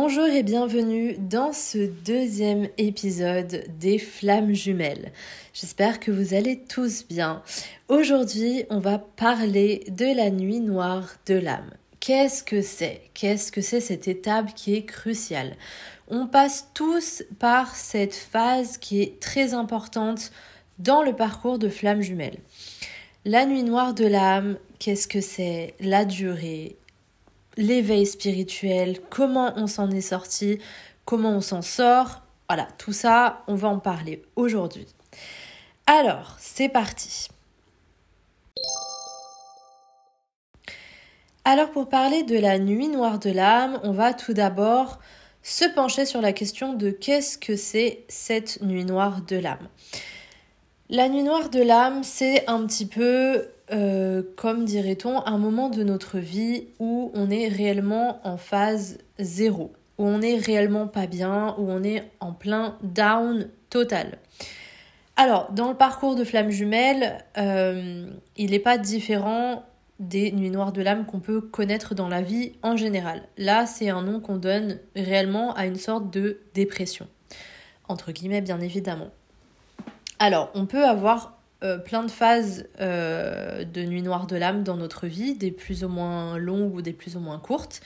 Bonjour et bienvenue dans ce deuxième épisode des Flammes jumelles. J'espère que vous allez tous bien. Aujourd'hui, on va parler de la nuit noire de l'âme. Qu'est-ce que c'est? Qu'est-ce que c'est cette étape qui est cruciale? On passe tous par cette phase qui est très importante dans le parcours de Flammes jumelles. La nuit noire de l'âme, qu'est-ce que c'est? La durée, l'éveil spirituel, comment on s'en est sorti, comment on s'en sort. Voilà, tout ça, on va en parler aujourd'hui. Alors, c'est parti. Alors pour parler de la nuit noire de l'âme, on va tout d'abord se pencher sur la question de qu'est-ce que c'est cette nuit noire de l'âme. La nuit noire de l'âme, c'est un petit peu, euh, comme dirait-on, un moment de notre vie où on est réellement en phase zéro, où on est réellement pas bien, où on est en plein down total. Alors, dans le parcours de Flamme Jumelle, euh, il n'est pas différent des nuits noires de l'âme qu'on peut connaître dans la vie en général. Là, c'est un nom qu'on donne réellement à une sorte de dépression. Entre guillemets, bien évidemment. Alors, on peut avoir euh, plein de phases euh, de nuit noire de l'âme dans notre vie, des plus ou moins longues ou des plus ou moins courtes.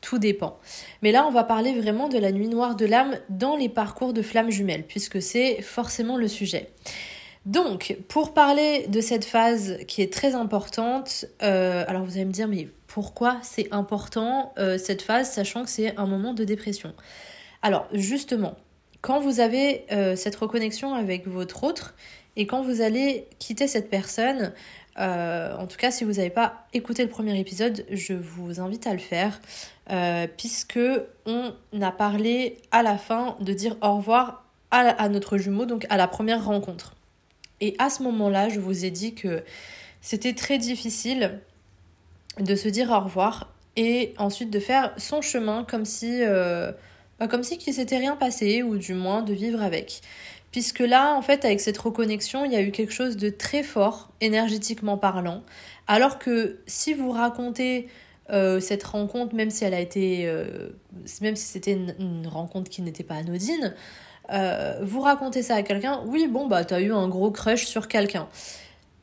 Tout dépend. Mais là, on va parler vraiment de la nuit noire de l'âme dans les parcours de flammes jumelles, puisque c'est forcément le sujet. Donc, pour parler de cette phase qui est très importante, euh, alors vous allez me dire, mais pourquoi c'est important cette phase, sachant que c'est un moment de dépression? Alors, justement, quand vous avez euh, cette reconnexion avec votre autre et quand vous allez quitter cette personne, euh, en tout cas si vous n'avez pas écouté le premier épisode, je vous invite à le faire euh, puisque on a parlé à la fin de dire au revoir à, à notre jumeau, donc à la première rencontre. Et à ce moment-là, je vous ai dit que c'était très difficile de se dire au revoir et ensuite de faire son chemin comme si comme si qu'il s'était rien passé, ou du moins de vivre avec. Puisque là, en fait, avec cette reconnexion, il y a eu quelque chose de très fort, énergétiquement parlant. Alors que si vous racontez euh, cette rencontre, même si elle a été, euh, même si c'était une, rencontre qui n'était pas anodine, euh, vous racontez ça à quelqu'un, oui, bon, bah, t'as eu un gros crush sur quelqu'un.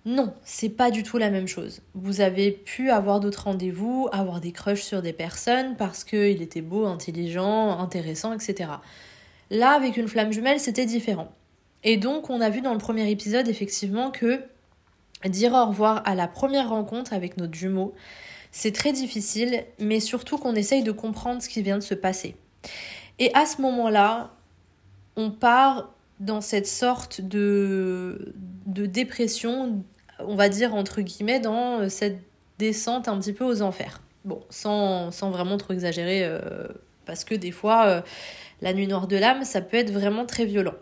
Non, c'est pas du tout la même chose. Vous avez pu avoir d'autres rendez-vous, avoir des crushs sur des personnes parce qu'il était beau, intelligent, intéressant, etc. Là, avec une flamme jumelle, c'était différent. Et donc, on a vu dans le premier épisode, effectivement, que dire au revoir à la première rencontre avec notre jumeau, c'est très difficile, mais surtout qu'on essaye de comprendre ce qui vient de se passer. Et à ce moment-là, on part dans cette sorte de, de dépression on va dire entre guillemets, dans euh, cette descente un petit peu aux enfers. Bon, sans, vraiment trop exagérer, euh, parce que des fois, euh, la nuit noire de l'âme, ça peut être vraiment très violent.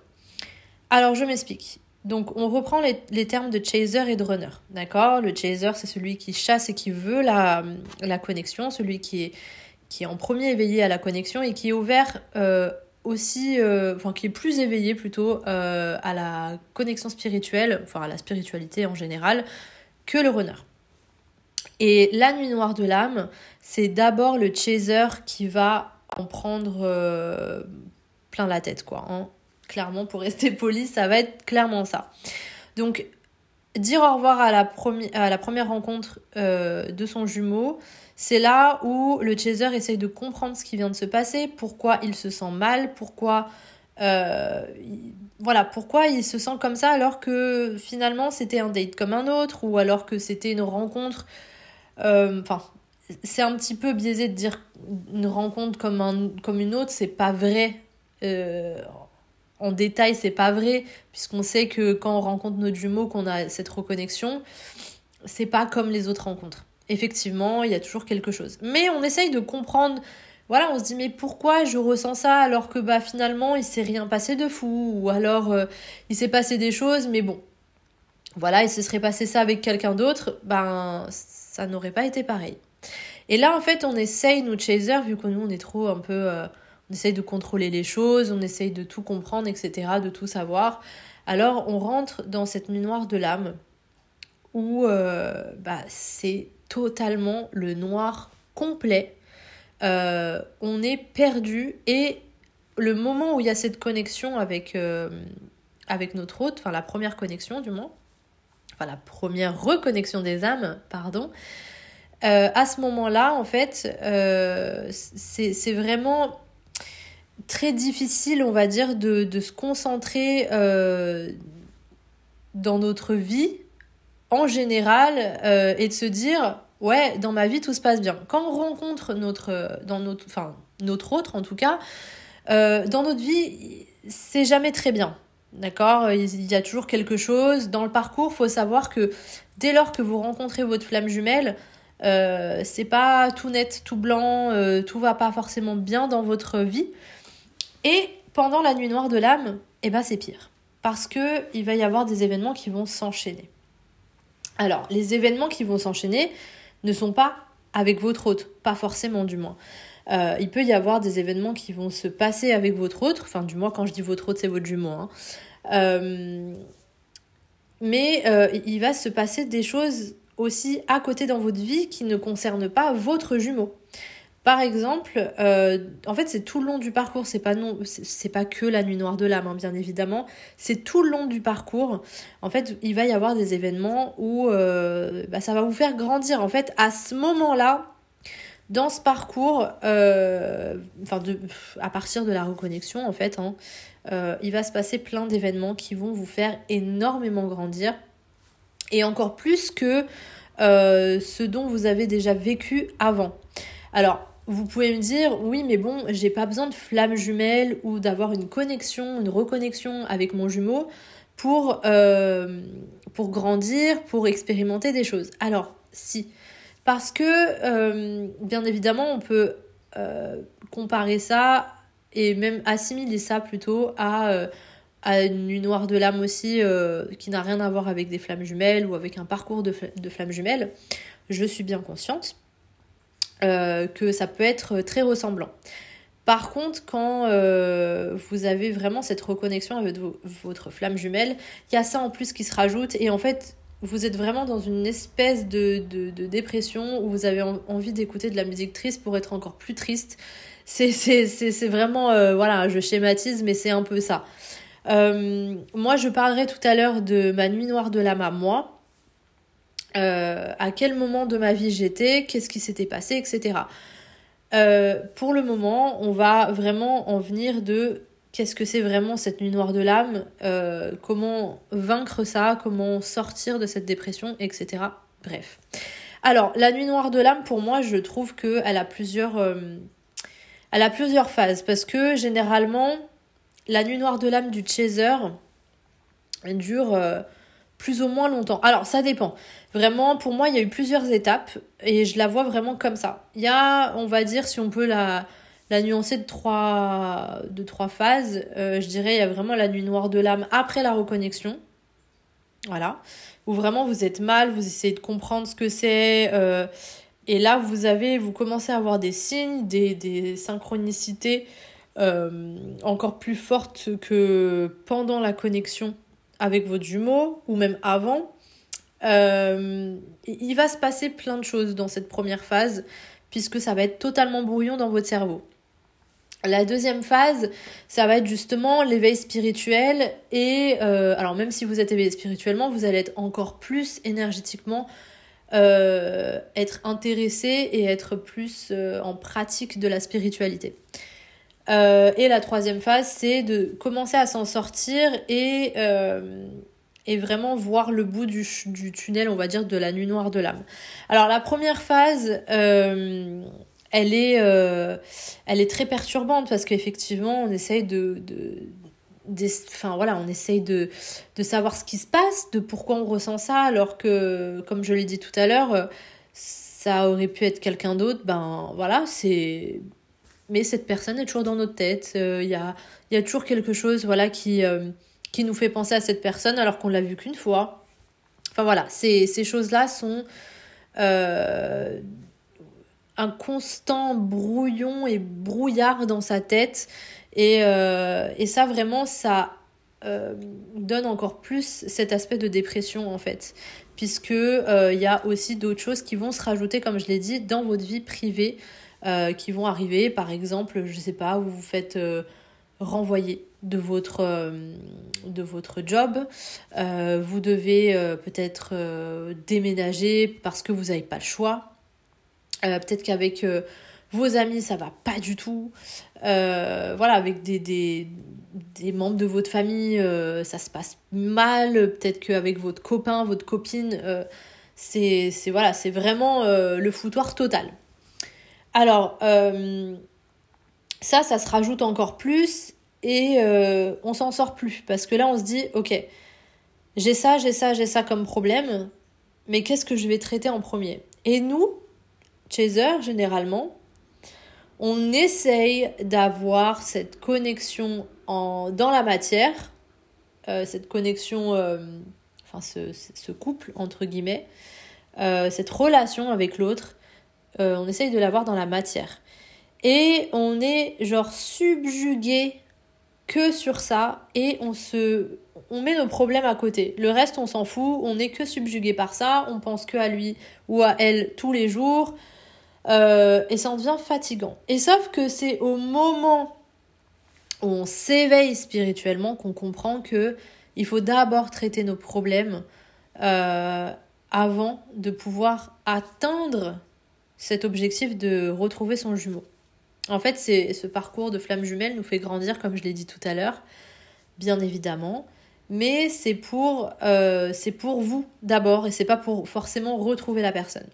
Alors, je m'explique. Donc, on reprend les, termes de chaser et de runner, d'accord? Le chaser, c'est celui qui chasse et qui veut la, connexion, celui qui est, qui est en premier éveillé à la connexion et qui est ouvert aussi, euh, enfin qui est plus éveillé plutôt euh, à la connexion spirituelle, enfin à la spiritualité en général, que le runner. Et la nuit noire de l'âme, c'est d'abord le chaser qui va en prendre euh, plein la tête, quoi. Hein. Clairement, pour rester poli, ça va être clairement ça. Donc, dire au revoir à la, à la première rencontre de son jumeau, c'est là où le chaser essaye de comprendre ce qui vient de se passer, pourquoi il se sent mal, pourquoi euh, voilà, pourquoi il se sent comme ça alors que finalement c'était un date comme un autre ou alors que c'était une rencontre. Euh, enfin, c'est un petit peu biaisé de dire une rencontre comme, un, comme une autre, c'est pas vrai. Euh, en détail, c'est pas vrai, puisqu'on sait que quand on rencontre notre jumeau, qu'on a cette reconnexion, c'est pas comme les autres rencontres effectivement, il y a toujours quelque chose. Mais on essaye de comprendre. Voilà, on se dit mais pourquoi je ressens ça alors que bah finalement il s'est rien passé de fou ou alors euh, il s'est passé des choses mais bon. Voilà, il se serait passé ça avec quelqu'un d'autre, ben ça n'aurait pas été pareil. Et là en fait, on essaye nous chaser vu que nous on est trop un peu euh, on essaye de contrôler les choses, on essaye de tout comprendre, etc., de tout savoir. Alors on rentre dans cette nuit noire de l'âme où euh, bah, c'est totalement le noir complet. on est perdu et le moment où il y a cette connexion avec, avec notre hôte, enfin la première connexion du moins, enfin la première reconnexion des âmes, pardon, à ce moment-là, en fait, c'est vraiment très difficile, on va dire, de, de se concentrer euh, dans notre vie en général euh, et de se dire ouais dans ma vie tout se passe bien. Quand on rencontre notre dans notre enfin notre autre en tout cas euh, dans notre vie c'est jamais très bien. D'accord? Il y a toujours quelque chose. Dans le parcours faut savoir que dès lors que vous rencontrez votre flamme jumelle c'est pas tout net tout blanc tout va pas forcément bien dans votre vie. Et pendant la nuit noire de l'âme, eh ben c'est pire. Parce que il va y avoir des événements qui vont s'enchaîner. Alors, les événements qui vont s'enchaîner ne sont pas avec votre hôte, pas forcément du moins. Euh, il peut y avoir des événements qui vont se passer avec votre autre, enfin du moins quand je dis votre autre, c'est votre jumeau. Hein. Euh, mais euh, il va se passer des choses aussi à côté dans votre vie qui ne concernent pas votre jumeau. Par exemple, euh, en fait, c'est tout le long du parcours, c'est pas non, c'est pas que la nuit noire de l'âme, hein, bien évidemment. C'est tout le long du parcours. En fait, il va y avoir des événements où euh, bah, ça va vous faire grandir. En fait, à ce moment-là, dans ce parcours, euh, enfin, à partir de la reconnexion, en fait, hein, il va se passer plein d'événements qui vont vous faire énormément grandir. Et encore plus que ce dont vous avez déjà vécu avant. Alors, vous pouvez me dire, oui, mais bon, j'ai pas besoin de flamme jumelle ou d'avoir une connexion, une reconnexion avec mon jumeau pour, euh, grandir, pour expérimenter des choses. Alors, si. Parce que, euh, bien évidemment, on peut euh, comparer ça et même assimiler ça plutôt à, à une nuit noire de l'âme aussi, qui n'a rien à voir avec des flammes jumelles ou avec un parcours de flammes jumelles. Je suis bien consciente. Euh, que ça peut être très ressemblant. Par contre, quand euh, vous avez vraiment cette reconnexion avec votre flamme jumelle, il y a ça en plus qui se rajoute et en fait, vous êtes vraiment dans une espèce de, de, dépression où vous avez envie d'écouter de la musique triste pour être encore plus triste. C'est vraiment, euh, voilà, je schématise, mais c'est un peu ça. moi, je parlerai tout à l'heure de ma nuit noire de l'âme à moi. Euh, à quel moment de ma vie j'étais, qu'est-ce qui s'était passé, etc. Euh, pour le moment, on va vraiment en venir de qu'est-ce que c'est vraiment cette nuit noire de l'âme, euh, comment vaincre ça, comment sortir de cette dépression, etc. Bref. Alors, la nuit noire de l'âme, pour moi, je trouve qu'elle a plusieurs... elle a plusieurs phases, parce que généralement, la nuit noire de l'âme du chaser dure plus ou moins longtemps. Alors, ça dépend. Vraiment, pour moi, il y a eu plusieurs étapes et je la vois vraiment comme ça. Il y a, on va dire, si on peut la, la nuancer de trois, de trois phases, euh, je dirais, il y a vraiment la nuit noire de l'âme après la reconnexion. Voilà. Où vraiment vous êtes mal, vous essayez de comprendre ce que c'est. Euh, et là, vous avez, vous commencez à avoir des signes, des, des synchronicités euh, encore plus fortes que pendant la connexion avec votre jumeau ou même avant. Euh, il va se passer plein de choses dans cette première phase, puisque ça va être totalement brouillon dans votre cerveau. La deuxième phase, ça va être justement l'éveil spirituel et euh, alors même si vous êtes éveillé spirituellement, vous allez être encore plus énergétiquement euh, être intéressé et être plus en pratique de la spiritualité. Et la troisième phase, c'est de commencer à s'en sortir et et vraiment voir le bout du, du, tunnel, on va dire, de la nuit noire de l'âme. Alors la première phase, euh, elle, est, euh, elle est très perturbante parce qu'effectivement, on essaye de... de enfin voilà, on essaye de, de savoir ce qui se passe, de pourquoi on ressent ça, alors que, comme je l'ai dit tout à l'heure, ça aurait pu être quelqu'un d'autre, ben voilà, c'est... Mais cette personne est toujours dans notre tête, euh, il y, a, y a toujours quelque chose, voilà, qui qui nous fait penser à cette personne alors qu'on l'a vu qu'une fois. Enfin voilà, ces, ces choses-là sont euh, un constant brouillon et brouillard dans sa tête. Et, euh, et ça, vraiment, ça euh, donne encore plus cet aspect de dépression, en fait. Puisque il y a aussi d'autres choses qui vont se rajouter, comme je l'ai dit, dans votre vie privée. Qui vont arriver. Par exemple, je sais pas, vous vous faites renvoyer de votre, de votre job. vous devez peut-être déménager parce que vous n'avez pas le choix. peut-être qu'avec vos amis, ça va pas du tout. voilà, avec des, des, membres de votre famille, euh, ça se passe mal. Peut-être qu'avec votre copain, votre copine, euh, c'est voilà, c'est vraiment euh, le foutoir total. Alors, ça, ça se rajoute encore plus et on s'en sort plus. Parce que là, on se dit, ok, j'ai ça, j'ai ça, j'ai ça comme problème, mais qu'est-ce que je vais traiter en premier? Et nous, Chaser, généralement, on essaye d'avoir cette connexion en, dans la matière, euh, cette connexion, euh, enfin ce, couple, entre guillemets, euh, cette relation avec l'autre, on essaye de l'avoir dans la matière. Et on est genre subjugué que sur ça et on se on met nos problèmes à côté. Le reste on s'en fout, on n'est que subjugué par ça, on pense que à lui ou à elle tous les jours. et ça en devient fatigant. Et sauf que c'est au moment on s'éveille spirituellement, qu'on comprend que il faut d'abord traiter nos problèmes euh, avant de pouvoir atteindre cet objectif de retrouver son jumeau. En fait, c'est ce parcours de flamme jumelle nous fait grandir, comme je l'ai dit tout à l'heure, bien évidemment, mais c'est pour euh, vous d'abord et c'est pas pour forcément retrouver la personne.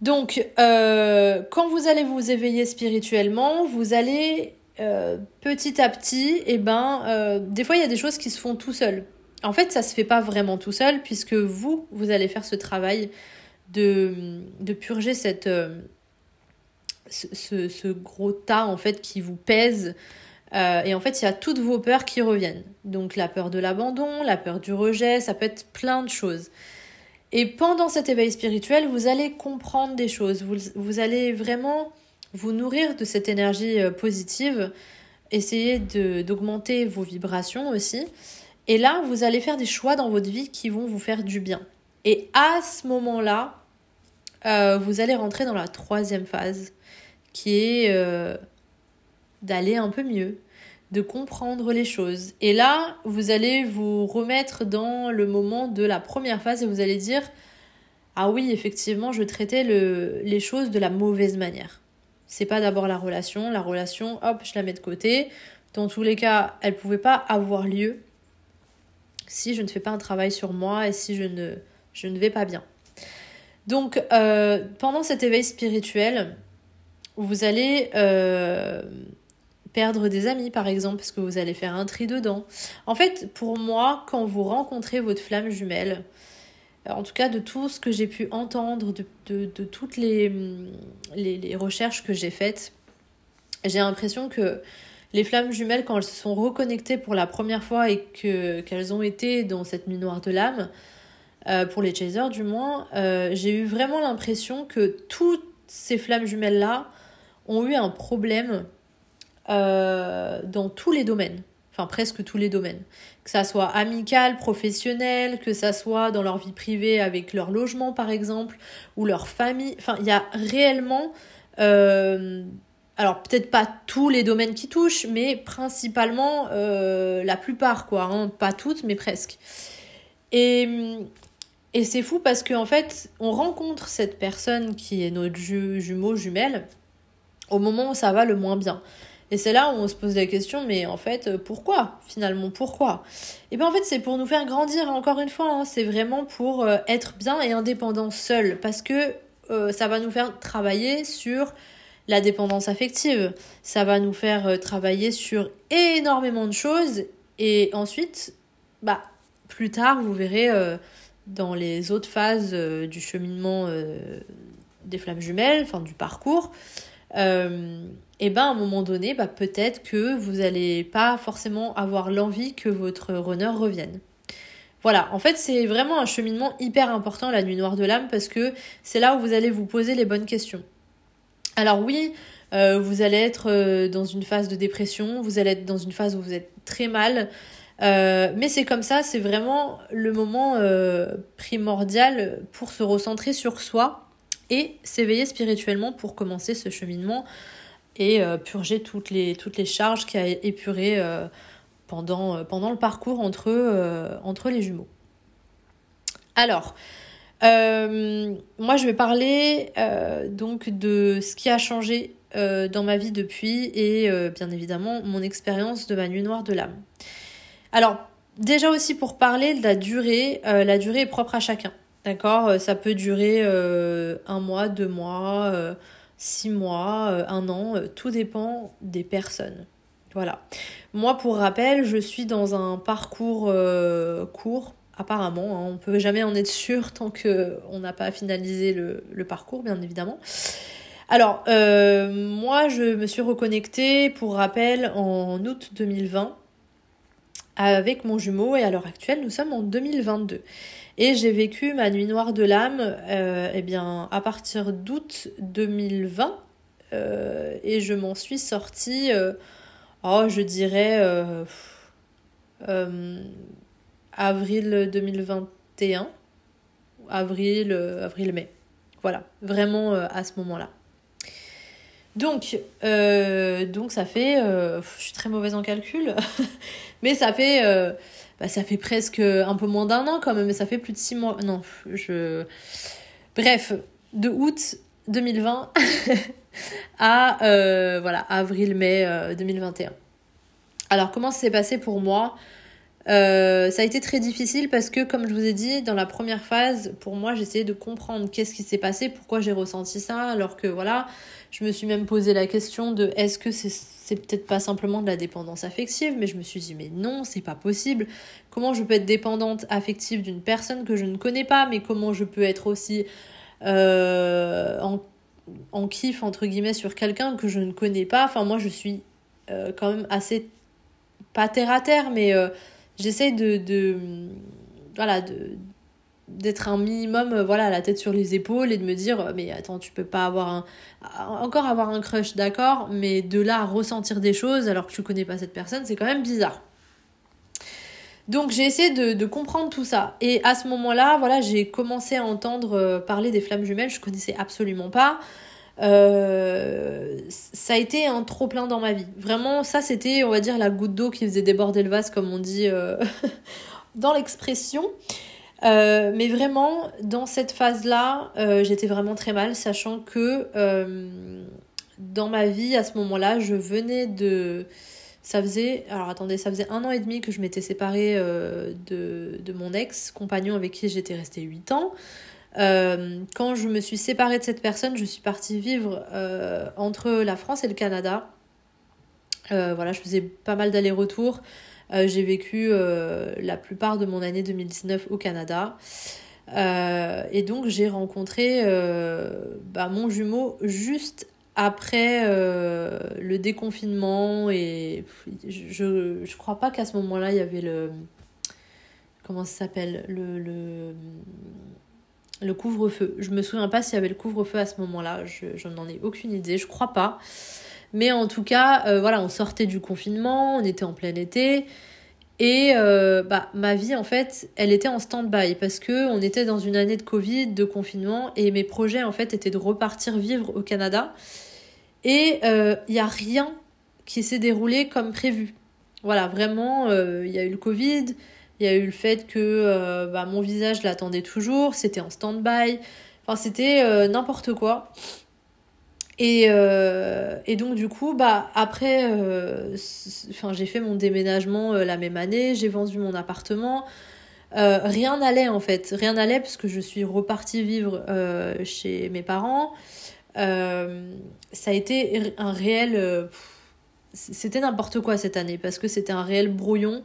Donc, euh, quand vous allez vous éveiller spirituellement, vous allez euh, petit à petit, et eh ben, des fois, il y a des choses qui se font tout seul. En fait, ça se fait pas vraiment tout seul, puisque vous, vous allez faire ce travail de, de purger cette, euh, ce, ce, gros tas, en fait, qui vous pèse. et en fait, il y a toutes vos peurs qui reviennent. Donc, la peur de l'abandon, la peur du rejet, ça peut être plein de choses. Et pendant cet éveil spirituel, vous allez comprendre des choses. Vous, vous allez vraiment vous nourrir de cette énergie euh, positive, essayer d'augmenter vos vibrations aussi. Et là, vous allez faire des choix dans votre vie qui vont vous faire du bien. Et à ce moment-là, euh, vous allez rentrer dans la troisième phase, qui est euh, d'aller un peu mieux, de comprendre les choses. Et là, vous allez vous remettre dans le moment de la première phase et vous allez dire, ah oui, effectivement, je traitais le, les choses de la mauvaise manière. C'est pas d'abord la relation. La relation, hop, je la mets de côté. Dans tous les cas, elle pouvait pas avoir lieu si je ne fais pas un travail sur moi et si je ne, je ne vais pas bien. Donc, euh, pendant cet éveil spirituel, vous allez euh, perdre des amis, par exemple, parce que vous allez faire un tri dedans. En fait, pour moi, quand vous rencontrez votre flamme jumelle, en tout cas de tout ce que j'ai pu entendre, de, toutes les, recherches que j'ai faites, j'ai l'impression que les flammes jumelles, quand elles se sont reconnectées pour la première fois et que, qu'elles ont été dans cette nuit de l'âme, euh, pour les chasers du moins, euh, j'ai eu vraiment l'impression que toutes ces flammes jumelles-là ont eu un problème euh, dans tous les domaines enfin presque tous les domaines. Que ça soit amical, professionnel, que ça soit dans leur vie privée avec leur logement par exemple, ou leur famille. Enfin, il y a réellement... Alors peut-être pas tous les domaines qui touchent, mais principalement la plupart, quoi. Hein. Pas toutes, mais presque. Et, et c'est fou parce qu'en en fait, on rencontre cette personne qui est notre jumeau, jumelle, au moment où ça va le moins bien. Et c'est là où on se pose la question, mais en fait, euh, pourquoi finalement Pourquoi? Et bien en fait, c'est pour nous faire grandir, encore une fois, hein, c'est vraiment pour euh, être bien et indépendant seul, parce que euh, ça va nous faire travailler sur la dépendance affective, ça va nous faire travailler sur énormément de choses, et ensuite, bah, plus tard, vous verrez dans les autres phases du cheminement des flammes jumelles, enfin du parcours, et ben à un moment donné, bah, peut-être que vous n'allez pas forcément avoir l'envie que votre runner revienne. Voilà, en fait c'est vraiment un cheminement hyper important la nuit noire de l'âme parce que c'est là où vous allez vous poser les bonnes questions. Alors oui, euh, vous allez être euh, dans une phase de dépression, vous allez être dans une phase où vous êtes très mal, euh, mais c'est comme ça, c'est vraiment le moment primordial pour se recentrer sur soi et s'éveiller spirituellement pour commencer ce cheminement et euh, purger toutes les, toutes les charges qui a épuré euh, pendant, pendant le parcours entre, entre les jumeaux. Alors, moi je vais parler donc de ce qui a changé dans ma vie depuis et bien évidemment mon expérience de ma nuit noire de l'âme. Alors, déjà aussi pour parler de la durée, euh, la durée est propre à chacun. D'accord? Euh, Ça peut durer euh, un mois, deux mois, six mois, un an. tout dépend des personnes. Voilà. Moi, pour rappel, je suis dans un parcours court, apparemment. Hein. on ne peut jamais en être sûr tant qu'on n'a pas finalisé le, le, parcours, bien évidemment. Alors, moi, je me suis reconnectée, pour rappel, en août 2020 avec mon jumeau et à l'heure actuelle nous sommes en 2022. Et j'ai vécu ma nuit noire de l'âme euh, eh bien, à partir d'août 2020 euh, et je m'en suis sortie, euh, oh, je dirais avril 2021, avril, avril-mai. Voilà, vraiment à ce moment-là. Donc, donc ça fait, je suis très mauvaise en calcul, Mais ça fait, euh, bah, ça fait presque un peu moins d'un an quand même, mais ça fait plus de six mois. Non, je. Bref, de août 2020 à euh, avril-mai 2021. Euh, Alors, comment ça s'est passé pour moi? Ça a été très difficile parce que, comme je vous ai dit, dans la première phase, pour moi, j'essayais de comprendre qu'est-ce qui s'est passé, pourquoi j'ai ressenti ça, alors que voilà, je me suis même posé la question de est-ce que c'est c'est peut-être pas simplement de la dépendance affective, mais je me suis dit, mais non, c'est pas possible. Comment je peux être dépendante affective d'une personne que je ne connais pas, mais comment je peux être aussi euh, en, en kiff, entre guillemets, sur quelqu'un que je ne connais pas? Enfin, moi, je suis euh, quand même assez, pas terre à terre, mais euh, j'essaie de, voilà, d'être un minimum euh, voilà la tête sur les épaules et de me dire euh, mais attends tu peux pas avoir encore avoir un crush d'accord mais de là à ressentir des choses alors que tu connais pas cette personne c'est quand même bizarre. Donc j'ai essayé de, comprendre tout ça. Et à ce moment là voilà j'ai commencé à entendre euh, parler des flammes jumelles je connaissais absolument pas ça a été un trop plein dans ma vie vraiment ça c'était on va dire la goutte d'eau qui faisait déborder le vase comme on dit dans l'expression euh, mais vraiment, dans cette phase-là, euh, j'étais vraiment très mal, sachant que euh, dans ma vie, à ce moment-là, je venais de... Ça faisait... Alors attendez, ça faisait un an et demi que je m'étais séparée de, de, mon ex-compagnon avec qui j'étais restée 8 ans. Quand je me suis séparée de cette personne, je suis partie vivre entre la France et le Canada. voilà, je faisais pas mal d'allers-retours. Euh, j'ai vécu euh, la plupart de mon année 2019 au Canada. Euh, et donc j'ai rencontré bah, mon jumeau juste après le déconfinement et je, je crois pas qu'à ce moment-là il y avait le comment ça s'appelle le, le, le couvre-feu. Je me souviens pas s'il y avait le couvre-feu à ce moment-là, je, n'en ai aucune idée, je crois pas. Mais en tout cas, euh, voilà, on sortait du confinement, on était en plein été. Et euh, bah, ma vie, en fait, elle était en stand-by parce que on était dans une année de Covid, de confinement, et mes projets, en fait, étaient de repartir vivre au Canada. Et il euh, n'y a rien qui s'est déroulé comme prévu. Voilà, vraiment, il y a eu le Covid, il y a eu le fait que bah, mon visage l'attendait toujours, c'était en stand-by. Enfin, c'était n'importe quoi. Et, euh, et donc du coup, bah après, euh, j'ai fait mon déménagement euh, la même année, j'ai vendu mon appartement. Euh, rien n'allait en fait, rien n'allait parce que je suis repartie vivre euh, chez mes parents. ça a été un réel, c'était n'importe quoi cette année parce que c'était un réel brouillon.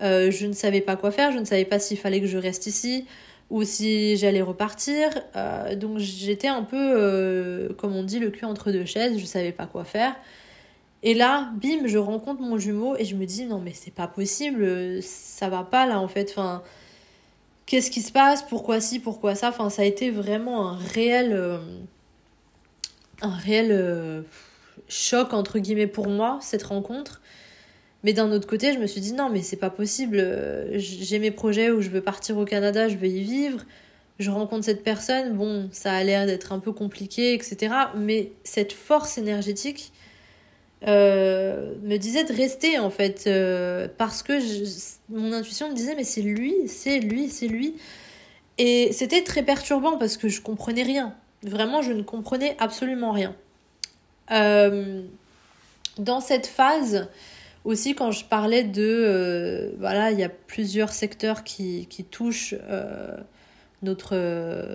Je ne savais pas quoi faire, je ne savais pas s'il fallait que je reste ici ou si j'allais repartir. Euh, donc j'étais un peu, euh, comme on dit, le cul entre deux chaises, je savais pas quoi faire. Et là, bim, je rencontre mon jumeau et je me dis non mais c'est pas possible, ça va pas là en fait. Enfin, qu'est-ce qui se passe? Pourquoi ci Pourquoi ça? Enfin, ça a été vraiment un réel, euh, un réel choc entre guillemets pour moi cette rencontre. Mais d'un autre côté, je me suis dit non, mais c'est pas possible. J'ai mes projets où je veux partir au Canada, je veux y vivre. je rencontre cette personne, bon, ça a l'air d'être un peu compliqué, etc. Mais cette force énergétique euh, me disait de rester, en fait, euh, parce que mon intuition me disait, mais c'est lui, c'est lui, c'est lui. Et c'était très perturbant parce que je comprenais rien. Vraiment, je ne comprenais absolument rien. Euh, dans cette phase, aussi quand je parlais de... voilà, il y a plusieurs secteurs qui, qui touchent notre, euh,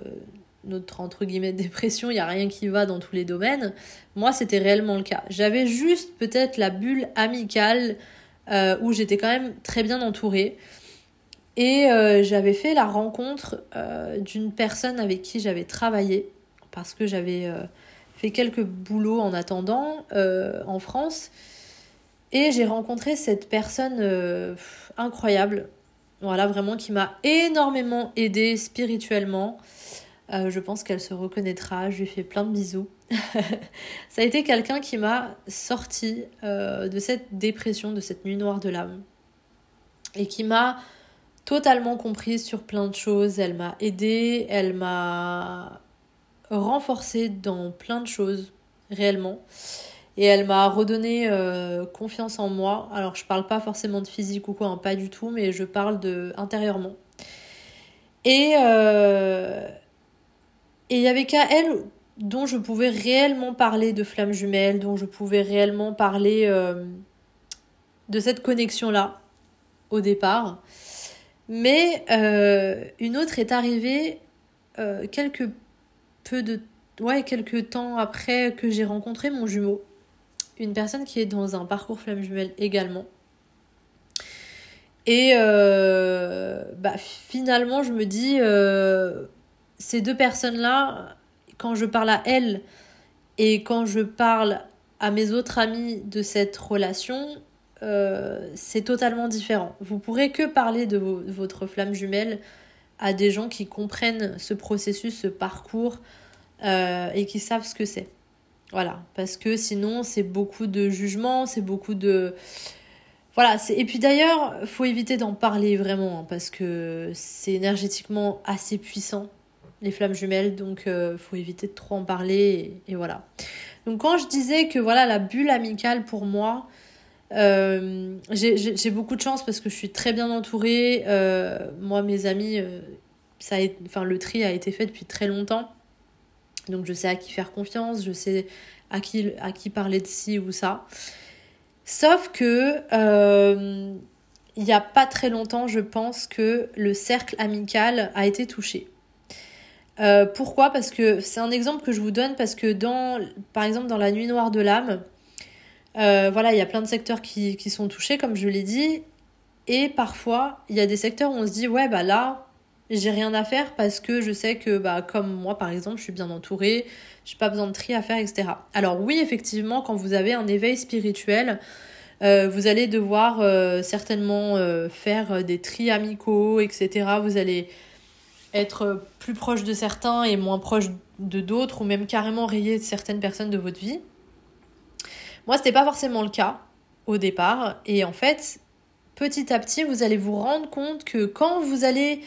notre entre guillemets dépression, il n'y a rien qui va dans tous les domaines. Moi, c'était réellement le cas. J'avais juste peut-être la bulle amicale euh, où j'étais quand même très bien entourée. Et euh, j'avais fait la rencontre d'une personne avec qui j'avais travaillé parce que j'avais fait quelques boulots en attendant en France. Et j'ai rencontré cette personne incroyable voilà, vraiment qui m'a énormément aidé spirituellement. Euh, je pense qu'elle se reconnaîtra. Je lui fais plein de bisous. Ça a été quelqu'un qui m'a sorti euh, de cette dépression, de cette nuit noire de l'âme. Et qui m'a totalement comprise sur plein de choses. Elle m'a aidé, elle m'a renforcée dans plein de choses, réellement. Et elle m'a redonné euh, confiance en moi. Alors je parle pas forcément de physique ou quoi, hein, pas du tout, mais je parle de intérieurement. Et euh, et il y avait qu'à elle dont je pouvais réellement parler de flammes jumelles, dont je pouvais réellement parler euh, de cette connexion-là au départ. Mais une autre est arrivée quelques peu de ouais quelques temps après que j'ai rencontré mon jumeau une personne qui est dans un parcours flamme jumelle également. Et euh, bah, finalement, je me dis, euh, ces deux personnes-là, quand je parle à elles et quand je parle à mes autres amis de cette relation, euh, c'est totalement différent. Vous pourrez que parler de, de, votre flamme jumelle à des gens qui comprennent ce processus, ce parcours et qui savent ce que c'est. Voilà, parce que sinon c'est beaucoup de jugement, c'est beaucoup de... Voilà, et puis d'ailleurs, faut éviter d'en parler vraiment, hein, parce que c'est énergétiquement assez puissant, les flammes jumelles, donc euh, faut éviter de trop en parler, et, voilà. Donc quand je disais que voilà, la bulle amicale pour moi, euh, j'ai beaucoup de chance parce que je suis très bien entourée. Euh, moi, mes amis, ça enfin, le tri a été fait depuis très longtemps. Donc je sais à qui faire confiance, je sais à qui, parler de ci ou ça. Sauf que euh, il n'y a pas très longtemps, je pense que le cercle amical a été touché. Euh, pourquoi? Parce que c'est un exemple que je vous donne parce que dans, par exemple, dans la nuit noire de l'âme, euh, voilà, il y a plein de secteurs qui, qui sont touchés, comme je l'ai dit, et parfois il y a des secteurs où on se dit ouais bah là j'ai rien à faire parce que je sais que, bah, comme moi par exemple, je suis bien entourée, j'ai pas besoin de tri à faire, etc. Alors oui, effectivement, quand vous avez un éveil spirituel, euh, vous allez devoir euh, certainement euh, faire des tri amicaux, etc. Vous allez être plus proche de certains et moins proche de d'autres, ou même carrément rayer certaines personnes de votre vie. Moi, c'était pas forcément le cas au départ, et en fait, petit à petit, vous allez vous rendre compte que quand vous allez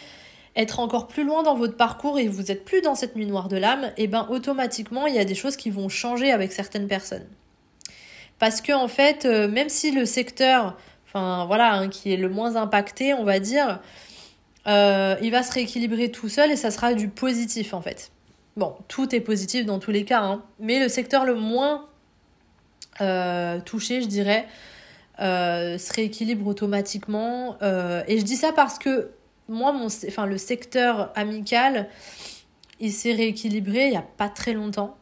être encore plus loin dans votre parcours et vous êtes plus dans cette nuit noire de l'âme, et eh ben automatiquement il y a des choses qui vont changer avec certaines personnes. Parce que en fait, euh, même si le secteur, enfin voilà, hein, qui est le moins impacté, on va dire, euh, il va se rééquilibrer tout seul et ça sera du positif en fait. Bon, tout est positif dans tous les cas, hein, mais le secteur le moins euh, touché, je dirais, se rééquilibre automatiquement. et je dis ça parce que moi, mon, enfin, le secteur amical, il s'est rééquilibré il n'y a pas très longtemps.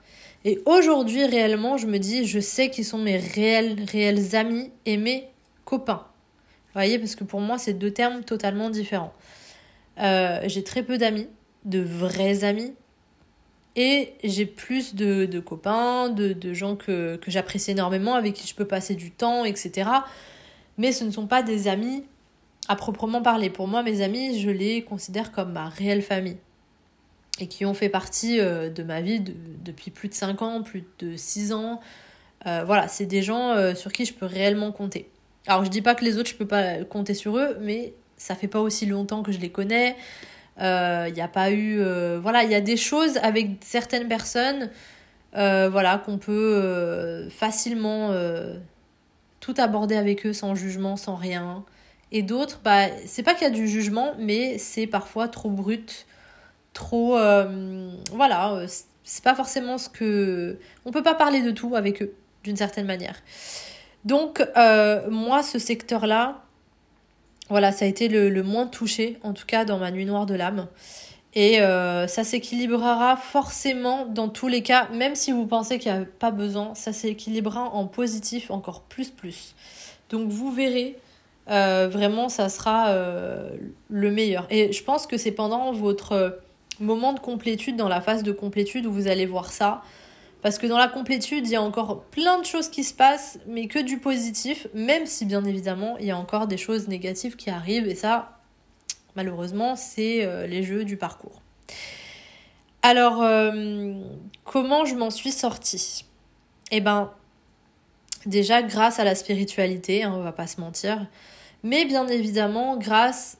Et aujourd'hui, réellement, je me dis, je sais qui sont mes réels, réels amis et mes copains. Vous voyez, parce que pour moi, c'est deux termes totalement différents. Euh, j'ai très peu d'amis, de vrais amis. Et j'ai plus de, de copains, de, de, gens que, que j'apprécie énormément, avec qui je peux passer du temps, etc. Mais ce ne sont pas des amis à proprement parler. Pour moi, mes amis, je les considère comme ma réelle famille et qui ont fait partie euh, de ma vie depuis plus de 5 ans, plus de 6 ans. Euh, voilà, c'est des gens euh, sur qui je peux réellement compter. Alors je dis pas que les autres je peux pas compter sur eux, mais ça fait pas aussi longtemps que je les connais. Il n'y a pas eu... voilà, il y a des choses avec certaines personnes, voilà, qu'on peut facilement tout aborder avec eux sans jugement, sans rien. Et d'autres, bah, c'est pas qu'il y a du jugement, mais c'est parfois trop brut, trop. Euh, voilà, euh, c'est pas forcément ce que. On peut pas parler de tout avec eux, d'une certaine manière. Donc, euh, moi, ce secteur-là, voilà, ça a été le, moins touché, en tout cas dans ma nuit noire de l'âme. Et ça s'équilibrera forcément dans tous les cas, même si vous pensez qu'il n'y a pas besoin, ça s'équilibrera en positif encore plus plus. Donc vous verrez, vraiment, ça sera le meilleur. Et je pense que c'est pendant votre moment de complétude, dans la phase de complétude où vous allez voir ça. Parce que dans la complétude, il y a encore plein de choses qui se passent, mais que du positif, même si bien évidemment, il y a encore des choses négatives qui arrivent. Et ça, malheureusement, c'est euh, les jeux du parcours. Alors, euh, comment je m'en suis sortie? Eh ben, déjà grâce à la spiritualité, hein, on va pas se mentir, mais bien évidemment grâce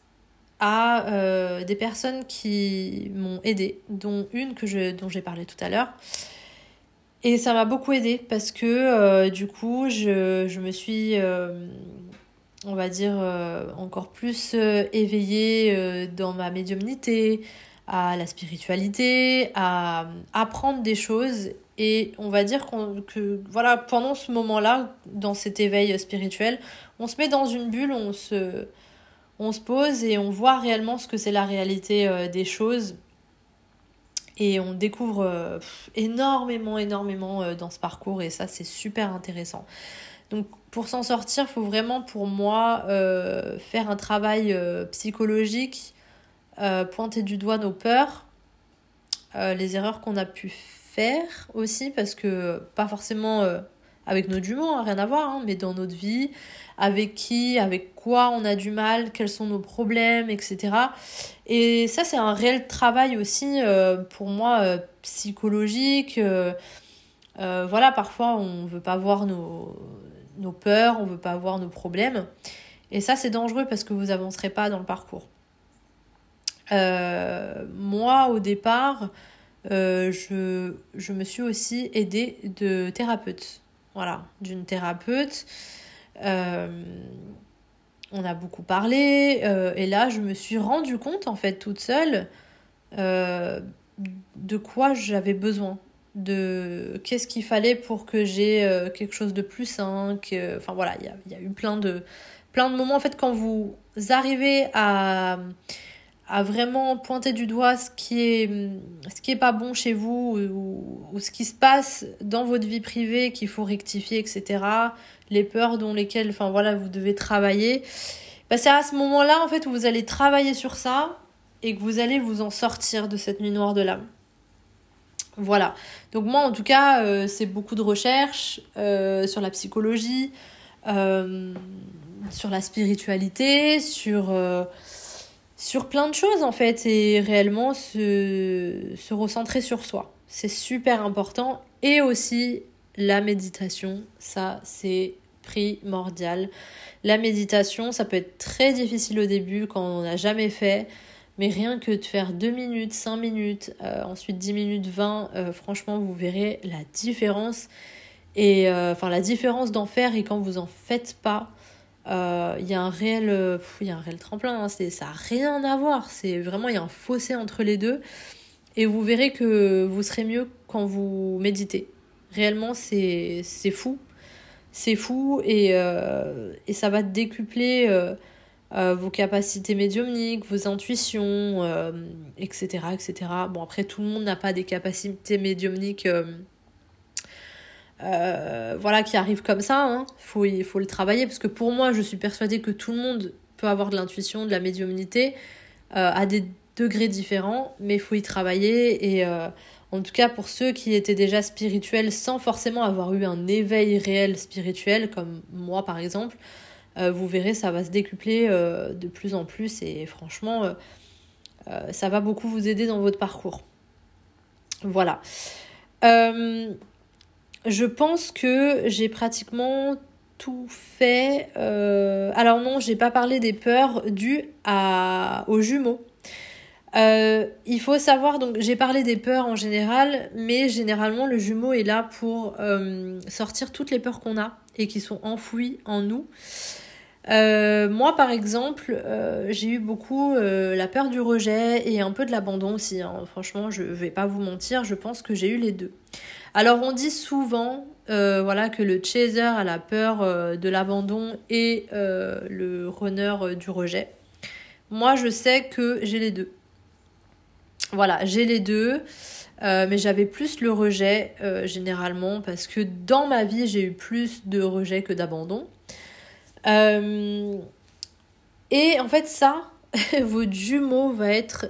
à euh, des personnes qui m'ont aidé, dont une que je, dont j'ai parlé tout à l'heure. Et ça m'a beaucoup aidé parce que euh, du coup, je, je me suis, euh, on va dire, encore plus éveillée dans ma médiumnité, à la spiritualité, à apprendre des choses. Et on va dire que voilà, pendant ce moment-là, dans cet éveil spirituel, on se met dans une bulle, on se, on se pose et on voit réellement ce que c'est la réalité euh, des choses. Et on découvre euh, énormément, énormément euh, dans ce parcours et ça c'est super intéressant. Donc pour s'en sortir, il faut vraiment pour moi faire un travail psychologique, pointer du doigt nos peurs, les erreurs qu'on a pu faire aussi, parce que pas forcément avec nos jumeaux, hein, rien à voir, hein, mais dans notre vie, avec qui, avec quoi on a du mal, quels sont nos problèmes, etc. Et ça, c'est un réel travail aussi euh, pour moi euh, psychologique. Euh, voilà, parfois on veut pas voir nos, nos peurs, on veut pas voir nos problèmes. Et ça, c'est dangereux parce que vous avancerez pas dans le parcours. moi, au départ, je, je me suis aussi aidée de thérapeutes. Voilà, d'une thérapeute. Euh, on a beaucoup parlé euh, et là je me suis rendu compte en fait toute seule euh, de quoi j'avais besoin de qu'est-ce qu'il fallait pour que j'ai quelque chose de plus sain enfin voilà il y a, eu plein de plein de moments en fait quand vous arrivez à à vraiment pointer du doigt ce qui est ce qui est pas bon chez vous ou, ce qui se passe dans votre vie privée qu'il faut rectifier etc les peurs dont lesquelles enfin voilà vous devez travailler. Bah, c'est à ce moment là en fait où vous allez travailler sur ça et que vous allez vous en sortir de cette nuit noire de l'âme. Voilà. Donc moi en tout cas euh, c'est beaucoup de recherches euh, sur la psychologie euh, sur la spiritualité sur sur plein de choses en fait et réellement se, se recentrer sur soi. C'est super important et aussi la méditation, ça c'est primordial. La méditation, ça peut être très difficile au début quand on n'a jamais fait, mais rien que de faire 2 minutes, 5 minutes, euh, ensuite 10 minutes, 20, euh, franchement vous verrez la différence. Et euh, enfin la différence d'en faire et quand vous en faites pas, euh, il y a un réel euh, il y a un réel tremplin hein, c'est ça a rien à voir c'est vraiment il y a un fossé entre les deux et vous verrez que vous serez mieux quand vous méditez réellement c'est c'est fou c'est fou et, euh, et ça va décupler vos capacités médiumniques, vos intuitions, etc., etc. Bon, après, tout le monde n'a pas des capacités médiumniques euh, voilà, qui arrive comme ça. Hein. Faut, il faut le travailler parce que pour moi, je suis persuadée que tout le monde peut avoir de l'intuition, de la médiumnité euh, à des degrés différents, mais il faut y travailler. Et euh, en tout cas, pour ceux qui étaient déjà spirituels sans forcément avoir eu un éveil réel spirituel, comme moi par exemple, vous verrez, ça va se décupler de plus en plus et franchement, ça va beaucoup vous aider dans votre parcours. Voilà. Je pense que j'ai pratiquement tout fait. Euh, alors non, j'ai pas parlé des peurs dues à... aux jumeaux. Euh, il faut savoir, donc j'ai parlé des peurs en général, mais généralement le jumeau est là pour euh, sortir toutes les peurs qu'on a et qui sont enfouies en nous. Moi, par exemple, j'ai eu beaucoup la peur du rejet et un peu de l'abandon aussi. Hein. Franchement, je vais pas vous mentir, je pense que j'ai eu les deux. Alors, on dit souvent, voilà, que le chaser a la peur de l'abandon et le runner du rejet. Moi, je sais que j'ai les deux. Voilà, j'ai les deux. Euh, mais j'avais plus le rejet euh, généralement parce que dans ma vie j'ai eu plus de rejet que d'abandon. Euh, et en fait ça, votre jumeau va être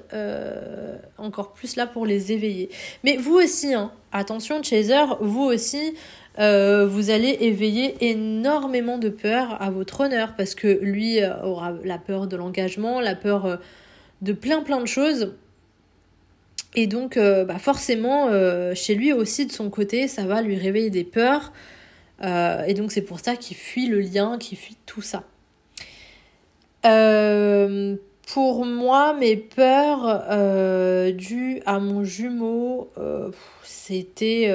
encore plus là pour les éveiller. Mais vous aussi, hein, attention Chaser, vous aussi, vous allez éveiller énormément de peur à votre honneur parce que lui aura la peur de l'engagement, la peur de plein plein de choses. Et donc, euh, bah forcément, euh, chez lui aussi, de son côté, ça va lui réveiller des peurs. Euh, et donc, c'est pour ça qu'il fuit le lien, qu'il fuit tout ça. Pour moi, mes peurs dues à mon jumeau, c'était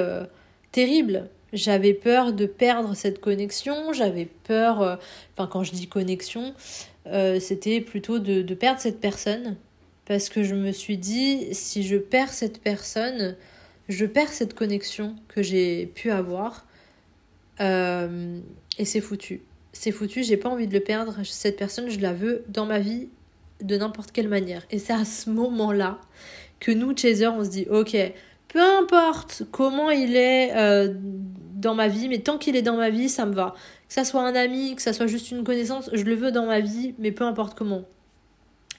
terrible. J'avais peur de perdre cette connexion, j'avais peur, enfin quand je dis connexion, c'était plutôt de, perdre cette personne parce que je me suis dit, si je perds cette personne, je perds cette connexion que j'ai pu avoir. Euh, et c'est foutu. C'est foutu, j'ai pas envie de le perdre. Cette personne, je la veux dans ma vie de n'importe quelle manière. Et c'est à ce moment-là que nous, Chaser, on se dit, ok, peu importe comment il est euh, dans ma vie, mais tant qu'il est dans ma vie, ça me va. Que ça soit un ami, que ça soit juste une connaissance, je le veux dans ma vie, mais peu importe comment.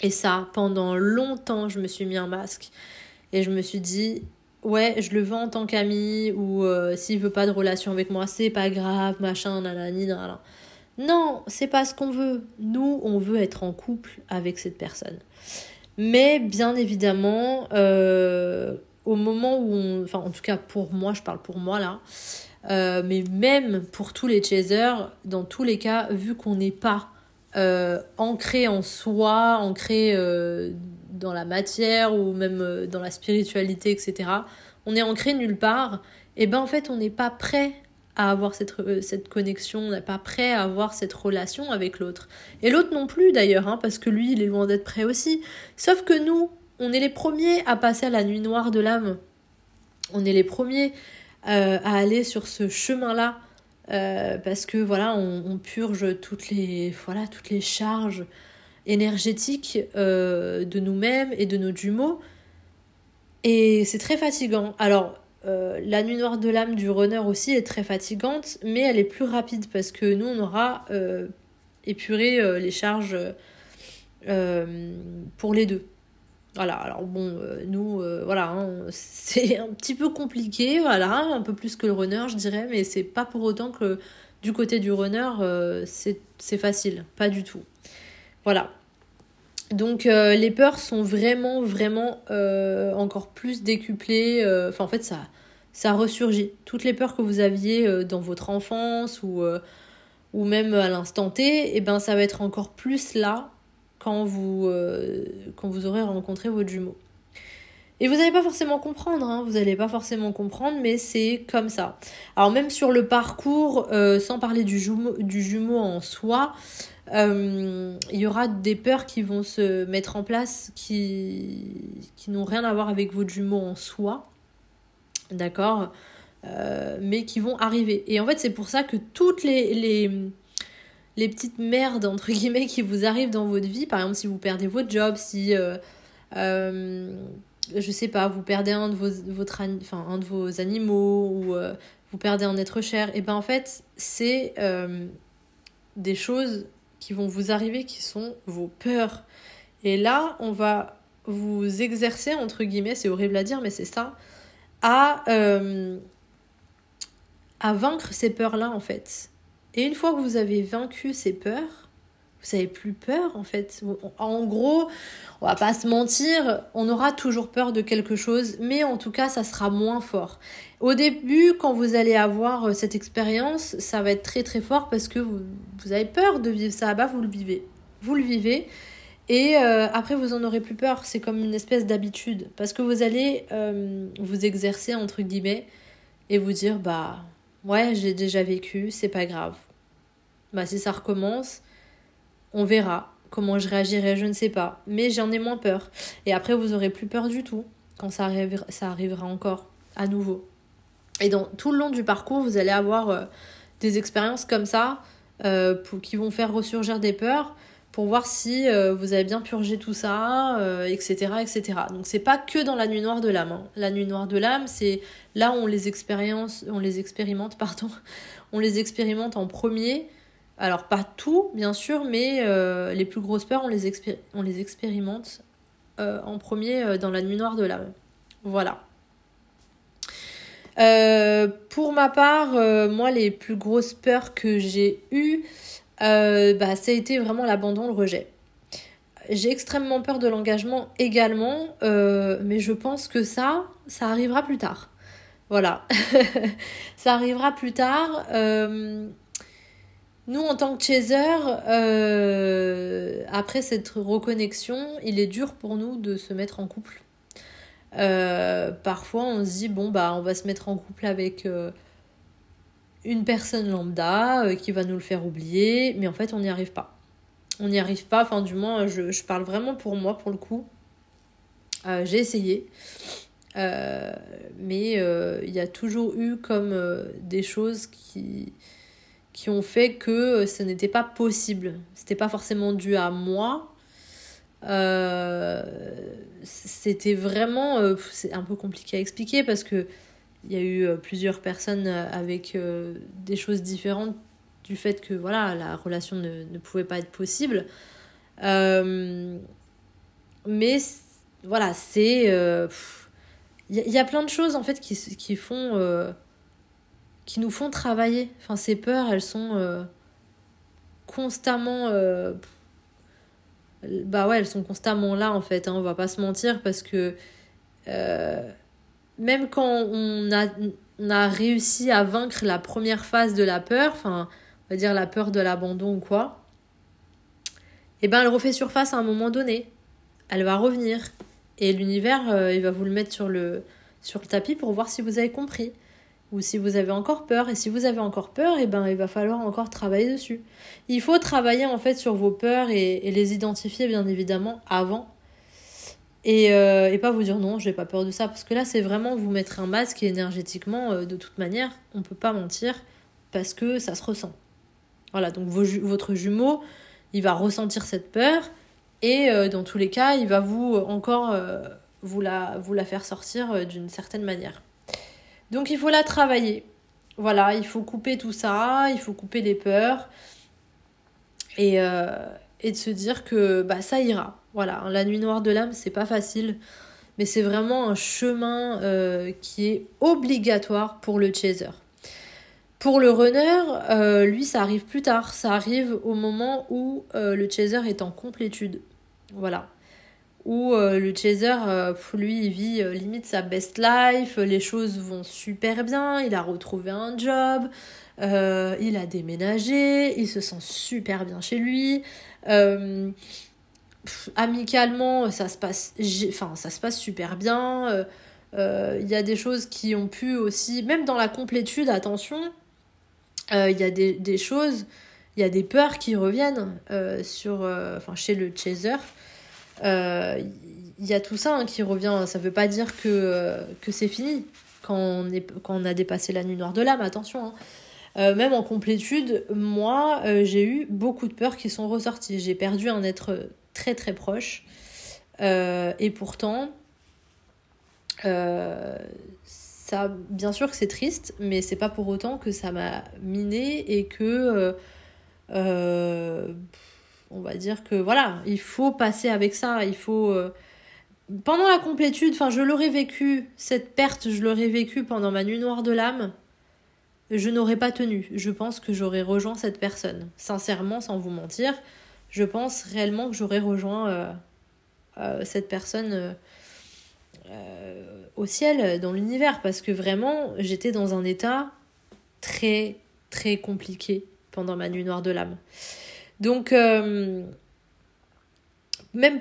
Et ça, pendant longtemps, je me suis mis un masque. Et je me suis dit, ouais, je le veux en tant qu'ami, ou euh, s'il veut pas de relation avec moi, c'est pas grave, machin, nanani, nanana. Non, c'est pas ce qu'on veut. Nous, on veut être en couple avec cette personne. Mais bien évidemment, euh, au moment où on. Enfin, en tout cas pour moi, je parle pour moi là. Euh, mais même pour tous les chasers, dans tous les cas, vu qu'on n'est pas euh, ancré en soi, ancré dans la matière ou même dans la spiritualité, etc. On est ancré nulle part. Et ben en fait, on n'est pas prêt à avoir cette, cette connexion, on n'est pas prêt à avoir cette relation avec l'autre. Et l'autre non plus d'ailleurs, hein, parce que lui, il est loin d'être prêt aussi. Sauf que nous, on est les premiers à passer à la nuit noire de l'âme. On est les premiers à aller sur ce chemin-là euh, parce que voilà, on, purge toutes les, voilà, toutes les charges énergétiques euh, de nous-mêmes et de nos jumeaux. Et c'est très fatigant. Alors, euh, la nuit noire de l'âme du runner aussi est très fatigante, mais elle est plus rapide parce que nous, on aura épuré les charges pour les deux. Voilà, alors bon, euh, nous, euh, voilà, hein, c'est un petit peu compliqué, voilà, un peu plus que le runner, je dirais, mais c'est pas pour autant que du côté du runner, euh, c'est facile, pas du tout. Voilà. Donc les peurs sont vraiment, vraiment encore plus décuplées. Enfin, en fait, ça, ça ressurgit. Toutes les peurs que vous aviez dans votre enfance ou, ou même à l'instant T, eh ben, ça va être encore plus là quand vous, euh, aurez rencontré votre jumeau. Et vous n'allez pas forcément comprendre, hein, vous n'allez pas forcément comprendre, mais c'est comme ça. Alors même sur le parcours, euh, sans parler du jumeau, en soi, euh, il y aura des peurs qui vont se mettre en place qui, qui n'ont rien à voir avec votre jumeau en soi. D'accord Mais qui vont arriver. Et en fait, c'est pour ça que toutes les, petites merdes entre guillemets qui vous arrivent dans votre vie. Par exemple, si vous perdez votre job, si euh, euh, je sais pas, vous perdez un de vos, animaux ou euh, vous perdez un être cher, et ben en fait, c'est des choses qui vont vous arriver qui sont vos peurs. Et là, on va vous exercer, entre guillemets, c'est horrible à dire, mais c'est ça, à, à vaincre ces peurs-là, en fait. Et une fois que vous avez vaincu ces peurs, vous n'avez plus peur en fait. En gros, on va pas se mentir, on aura toujours peur de quelque chose, mais en tout cas, ça sera moins fort. Au début, quand vous allez avoir euh, cette expérience, ça va être très très fort parce que vous, avez peur de vivre ça. Bah, vous le vivez. Vous le vivez. Et euh, après, vous en aurez plus peur. C'est comme une espèce d'habitude. Parce que vous allez euh, vous exercer, entre guillemets, et vous dire, bah, ouais, j'ai déjà vécu, c'est pas grave. Bah, si ça recommence, on verra. Comment je réagirai, je ne sais pas. Mais j'en ai moins peur. Et après, vous aurez plus peur du tout quand ça, arrivera, ça arrivera encore à nouveau. Et dans tout le long du parcours, vous allez avoir euh, des expériences comme ça qui vont faire ressurgir des peurs pour voir si euh, vous avez bien purgé tout ça, etc., euh, etc. Donc c'est pas que dans la nuit noire de l'âme. Hein. La nuit noire de l'âme, c'est là où on les expérience, on les expérimente, pardon, on les expérimente en premier. Alors pas tout, bien sûr, mais euh, les plus grosses peurs, on les, on les expérimente en premier dans la nuit noire de l'âme. Voilà. pour ma part, moi, les plus grosses peurs que j'ai eues, euh, bah, ça a été vraiment l'abandon, le rejet. J'ai extrêmement peur de l'engagement également, euh, mais je pense que ça, ça arrivera plus tard. Voilà, ça arrivera plus tard. Euh, nous, en tant que chaser, après cette reconnexion, il est dur pour nous de se mettre en couple. parfois, on se dit, bon, bah, on va se mettre en couple avec une personne lambda euh, qui va nous le faire oublier, mais en fait on n'y arrive pas. On n'y arrive pas, enfin du moins je, parle vraiment pour moi pour le coup. Euh, j'ai essayé, euh, mais il y a toujours eu comme des choses qui, qui ont fait que ce n'était pas possible. C'était pas forcément dû à moi. c'était vraiment c'est un peu compliqué à expliquer parce que il y a eu euh, plusieurs personnes euh, avec euh, des choses différentes du fait que voilà la relation ne, ne pouvait pas être possible. mais voilà, c'est. Il y, a plein de choses en fait qui, qui font. qui nous font travailler. Enfin, ces peurs, elles sont constamment. bah ouais, elles sont constamment là en fait, hein, on va pas se mentir parce que même quand on a, a réussi à vaincre la première phase de la peur, enfin, on va dire la peur de l'abandon ou quoi, et eh ben elle refait surface à un moment donné. Elle va revenir. Et l'univers, euh, il va vous le mettre sur le, sur le tapis pour voir si vous avez compris. Ou si vous avez encore peur. Et si vous avez encore peur, et eh ben il va falloir encore travailler dessus. Il faut travailler en fait sur vos peurs et les identifier bien évidemment avant et, euh, et, pas vous dire non, j'ai pas peur de ça. Parce que là, c'est vraiment vous mettre un masque énergétiquement, euh, de toute manière, on peut pas mentir parce que ça se ressent. Voilà, donc votre jumeau, il va ressentir cette peur et euh, dans tous les cas, il va vous encore vous, la, vous la faire sortir d'une certaine manière. Donc il faut la travailler. Voilà, il faut couper tout ça, il faut couper les peurs et, et de se dire que bah, ça ira voilà, la nuit noire de l'âme, c'est pas facile, mais c'est vraiment un chemin euh, qui est obligatoire pour le chaser. Pour le runner, euh, lui, ça arrive plus tard. Ça arrive au moment où euh, le chaser est en complétude. Voilà. Où le chaser, lui, il vit limite sa best life, les choses vont super bien, il a retrouvé un job, il a déménagé, il se sent super bien chez lui amicalement, ça se passe, ça se passe super bien. Il euh, euh, y a des choses qui ont pu aussi, même dans la complétude, attention, il euh, y a des, des choses, il y a des peurs qui reviennent sur, chez le chaser. Il y a tout ça hein, qui revient. Ça veut pas dire que, que c'est fini quand on, est, quand on a dépassé la nuit noire de l'âme, attention. Hein. même en complétude, moi, j'ai eu beaucoup de peurs qui sont ressorties. J'ai perdu un être très très proche. Euh, et pourtant, euh, ça, bien sûr que c'est triste, mais c'est pas pour autant que ça m'a miné et que, euh, on va dire que voilà, il faut passer avec ça. Il faut pendant la complétude, enfin, je l'aurais vécu cette perte, je l'aurais vécu pendant ma nuit noire de l'âme. Je n'aurais pas tenu. Je pense que j'aurais rejoint cette personne, sincèrement, sans vous mentir je pense réellement que j'aurais rejoint euh, euh, cette personne euh, au ciel, dans l'univers, parce que vraiment, j'étais dans un état très, très compliqué pendant ma nuit noire de l'âme. Donc, même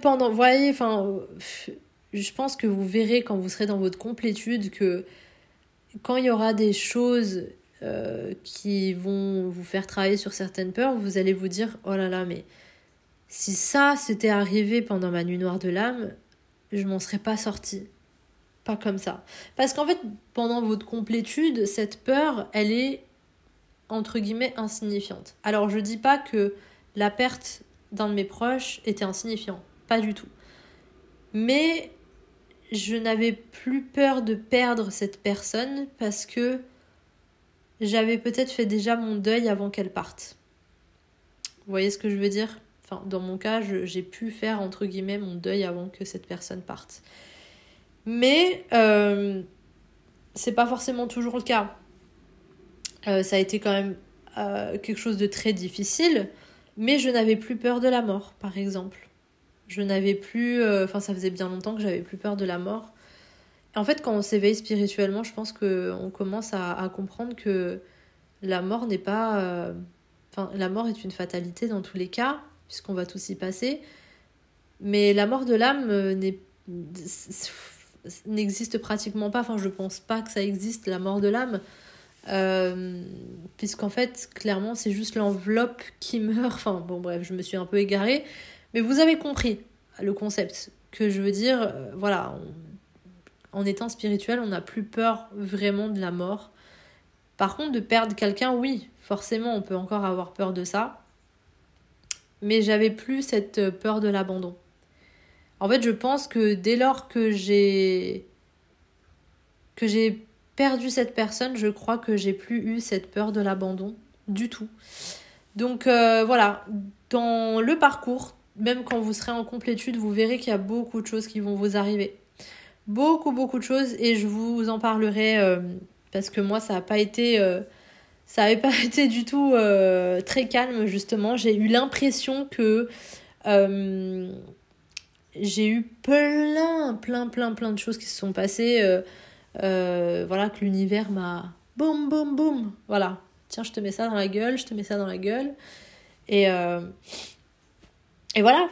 pendant, vous voyez, enfin, je pense que vous verrez quand vous serez dans votre complétude que quand il y aura des choses qui vont vous faire travailler sur certaines peurs, vous allez vous dire oh là là, mais si ça s'était arrivé pendant ma nuit noire de l'âme, je m'en serais pas sortie. Pas comme ça. Parce qu'en fait, pendant votre complétude, cette peur, elle est entre guillemets insignifiante. Alors je dis pas que la perte d'un de mes proches était insignifiant, pas du tout. Mais je n'avais plus peur de perdre cette personne parce que j'avais peut-être fait déjà mon deuil avant qu'elle parte. Vous voyez ce que je veux dire? Dans mon cas, j'ai pu faire entre guillemets mon deuil avant que cette personne parte. Mais euh, c'est pas forcément toujours le cas. Euh, ça a été quand même euh, quelque chose de très difficile, mais je n'avais plus peur de la mort, par exemple. Je n'avais plus. Enfin, ça faisait bien longtemps que j'avais plus peur de la mort. En fait, quand on s'éveille spirituellement, je pense qu'on commence à, comprendre que la mort n'est pas. Euh, enfin, la mort est une fatalité dans tous les cas, puisqu'on va tous y passer. Mais la mort de l'âme euh, n'existe pratiquement pas. Enfin, je pense pas que ça existe, la mort de l'âme. Euh, puisqu'en fait, clairement, c'est juste l'enveloppe qui meurt. Enfin, bon, bref, je me suis un peu égarée. Mais vous avez compris le concept. Que je veux dire, voilà, en étant spirituel, on n'a plus peur vraiment de la mort. Par contre, de perdre quelqu'un, oui, forcément, on peut encore avoir peur de ça. Mais j'avais plus cette peur de l'abandon. En fait, je pense que dès lors que j'ai que j'ai perdu cette personne, je crois que j'ai plus eu cette peur de l'abandon du tout. Donc euh, voilà, dans le parcours, même quand vous serez en complétude, vous verrez qu'il y a beaucoup de choses qui vont vous arriver beaucoup beaucoup de choses et je vous en parlerai euh, parce que moi ça n'a pas été euh, ça avait pas été du tout euh, très calme justement. J'ai eu l'impression que j'ai eu plein plein plein plein de choses qui se sont passées voilà que l'univers m'a boum boum boum voilà. Tiens je te mets ça dans la gueule je te mets ça dans la gueule. Et et voilà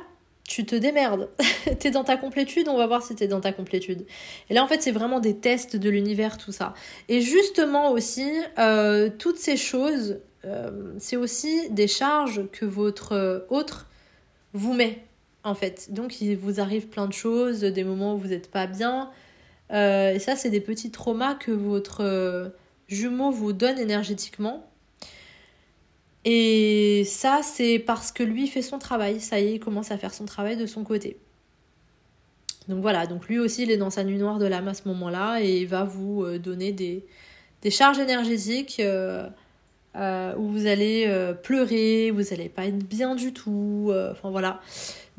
tu te démerdes. t'es dans ta complétude, on va voir si t'es dans ta complétude. Et là, en fait, c'est vraiment des tests de l'univers, tout ça. Et justement aussi, euh, toutes ces choses, euh, c'est aussi des charges que votre autre vous met, en fait. Donc, il vous arrive plein de choses, des moments où vous n'êtes pas bien. Euh, et ça, c'est des petits traumas que votre jumeau vous donne énergétiquement et ça, c'est parce que lui fait son travail. Ça y est, il commence à faire son travail de son côté. Donc voilà, donc lui aussi, il est dans sa nuit noire de l'âme à ce moment-là et il va vous euh, donner des, des charges énergétiques euh, euh, où vous allez pleurer, vous n'allez pas être bien du tout. enfin voilà.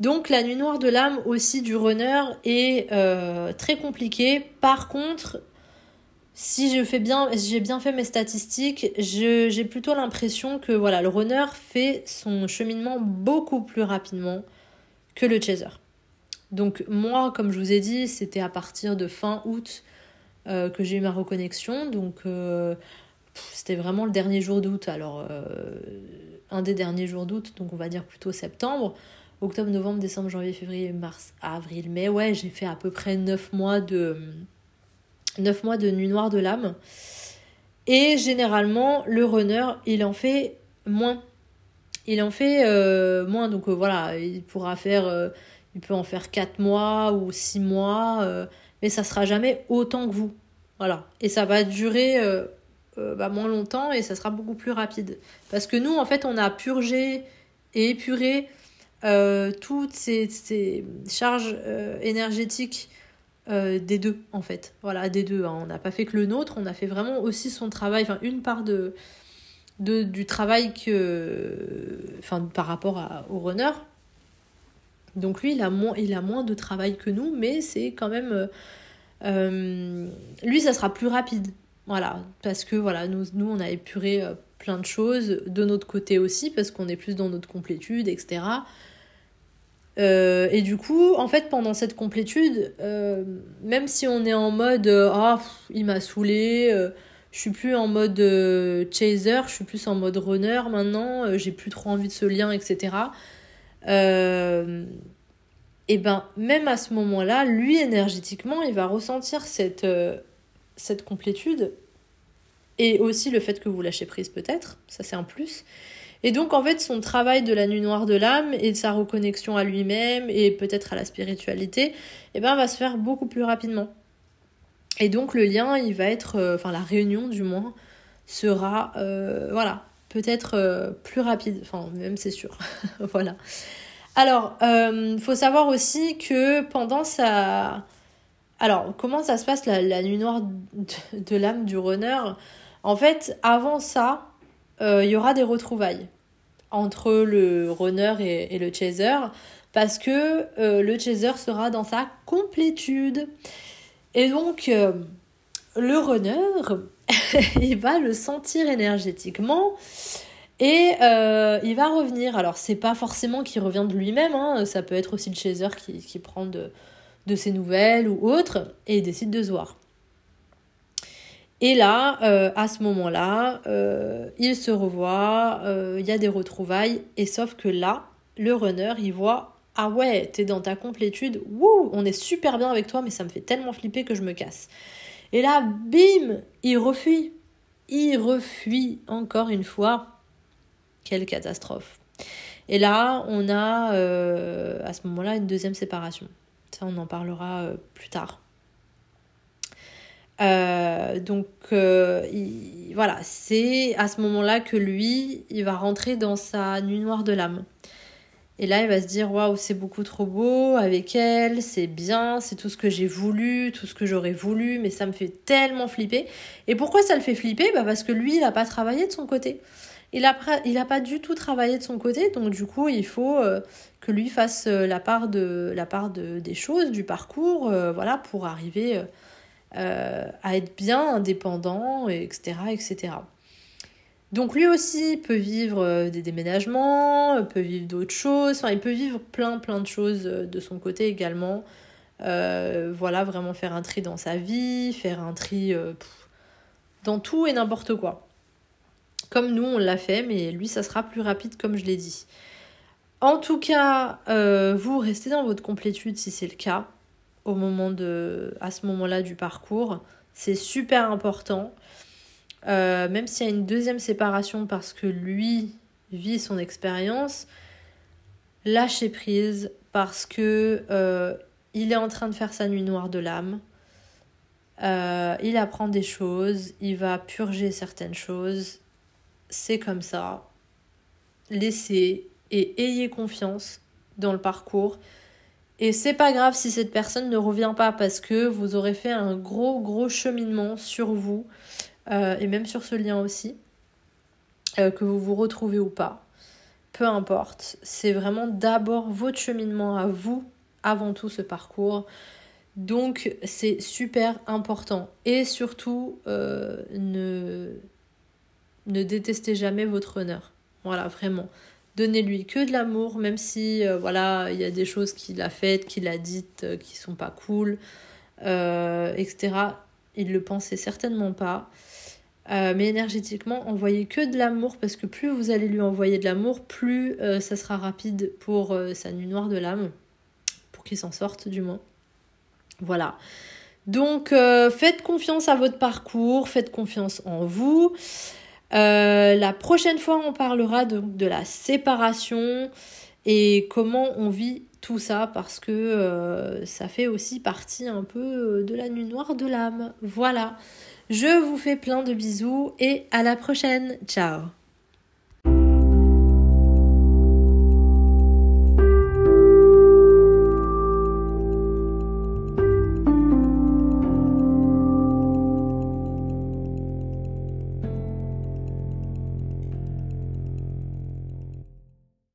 Donc la nuit noire de l'âme aussi du runner est très compliquée. Par contre, si je fais bien, j'ai bien fait mes statistiques, j'ai plutôt l'impression que voilà, le runner fait son cheminement beaucoup plus rapidement que le chaser. Donc moi, comme je vous ai dit, c'était à partir de fin août euh, que j'ai eu ma reconnexion. Donc euh, c'était vraiment le dernier jour d'août. Alors euh, un des derniers jours d'août, donc on va dire plutôt septembre. Octobre, novembre, décembre, janvier, février, mars, avril, mai. Ouais, j'ai fait à peu près 9 mois de 9 mois de nuit noire de l'âme. Et généralement, le runner, il en fait moins. Il en fait euh, moins, donc euh, voilà, il pourra faire, euh, il peut en faire 4 mois ou 6 mois, mais ça sera jamais autant que vous. Voilà. Et ça va durer bah, moins longtemps et ça sera beaucoup plus rapide. Parce que nous, en fait, on a purgé et épuré toutes ces charges énergétiques euh, des deux en fait. Voilà, des deux. Hein. On n'a pas fait que le nôtre, on a fait vraiment aussi son travail, enfin une part de, du travail que, enfin par rapport au runner. Donc lui, il a moins, il a moins de travail que nous, mais c'est quand même, euh, euh, lui, ça sera plus rapide. Voilà, parce que voilà, nous, nous on a épuré plein de choses de notre côté aussi, parce qu'on est plus dans notre complétude, etc. Euh, et du coup, en fait, pendant cette complétude, euh, même si on est en mode euh, ah il m'a saoulé, je suis plus en mode chaser, je suis plus en mode runner maintenant, j'ai plus trop envie de ce lien, etc. et ben même à ce moment-là, lui énergétiquement, il va ressentir cette, cette complétude et aussi le fait que vous lâchez prise peut-être, ça c'est un plus. Et donc en fait son travail de la nuit noire de l'âme et de sa reconnexion à lui-même et peut-être à la spiritualité, eh ben va se faire beaucoup plus rapidement. Et donc le lien, il va être, euh, enfin la réunion du moins, sera, euh, voilà, peut-être euh, plus rapide, enfin même c'est sûr, voilà. Alors, il faut savoir aussi que pendant sa... Alors, comment ça se passe la, nuit noire de, de l'âme du runner? En fait, avant ça, il y aura des retrouvailles entre le runner et, le chaser parce que euh, le chaser sera dans sa complétude. Et donc, euh, le runner, il va le sentir énergétiquement et euh, il va revenir. Alors, c'est pas forcément qu'il revient de lui-même, hein. ça peut être aussi le chaser qui, prend de, de, ses nouvelles ou autre et il décide de se voir. Et là, euh, à ce moment-là, euh, il se revoit, euh, il y a des retrouvailles, et sauf que là, le runner, il voit Ah ouais, t'es dans ta complétude, wouh, on est super bien avec toi, mais ça me fait tellement flipper que je me casse. Et là, bim, il refuit. Il refuit encore une fois. Quelle catastrophe. Et là, on a à ce moment-là une deuxième séparation. Ça, on en parlera plus tard. Euh, donc euh, voilà, c'est à ce moment-là que lui, il va rentrer dans sa nuit noire de l'âme. Et là, il va se dire waouh, c'est beaucoup trop beau avec elle, c'est bien, c'est tout ce que j'ai voulu, tout ce que j'aurais voulu, mais ça me fait tellement flipper. Et pourquoi ça le fait flipper? Bah Parce que lui, il n'a pas travaillé de son côté. Il n'a il pas du tout travaillé de son côté, donc du coup, il faut euh, que lui fasse la part, de, la part de, des choses, du parcours, voilà, pour arriver euh, à être bien indépendant, etc., etc. Donc lui aussi peut vivre euh, des déménagements, peut vivre d'autres choses, enfin il peut vivre plein plein de choses euh, de son côté également. voilà, vraiment faire un tri dans sa vie, faire un tri dans tout et n'importe quoi. Comme nous on l'a fait, mais lui ça sera plus rapide comme je l'ai dit. En tout cas, vous restez dans votre complétude si c'est le cas au moment de, à ce moment-là du parcours. C'est super important. Euh, même s'il y a une deuxième séparation parce que lui vit son expérience, lâchez prise parce que euh, il est en train de faire sa nuit noire de l'âme. Euh, il apprend des choses, il va purger certaines choses. C'est comme ça. Laissez et ayez confiance dans le parcours. Et c'est pas grave si cette personne ne revient pas parce que vous aurez fait un gros gros cheminement sur vous euh, et même sur ce lien aussi, euh, que vous vous retrouvez ou pas. Peu importe, c'est vraiment d'abord votre cheminement à vous avant tout ce parcours. Donc c'est super important. Et surtout, euh, ne, ne détestez jamais votre honneur. Voilà, vraiment. Donnez-lui que de l'amour, même si euh, voilà, il y a des choses qu'il a faites, qu'il a dites euh, qui sont pas cool, euh, etc. Il le pensait certainement pas. mais énergétiquement, envoyez que de l'amour parce que plus vous allez lui envoyer de l'amour, plus ça sera rapide pour sa nuit noire de l'âme, pour qu'il s'en sorte du moins. Voilà. Donc faites confiance à votre parcours, faites confiance en vous. Euh, la prochaine fois, on parlera de, de, la séparation et comment on vit tout ça parce que euh, ça fait aussi partie un peu euh, de la nuit noire de l'âme. Voilà. Je vous fais plein de bisous et à la prochaine. Ciao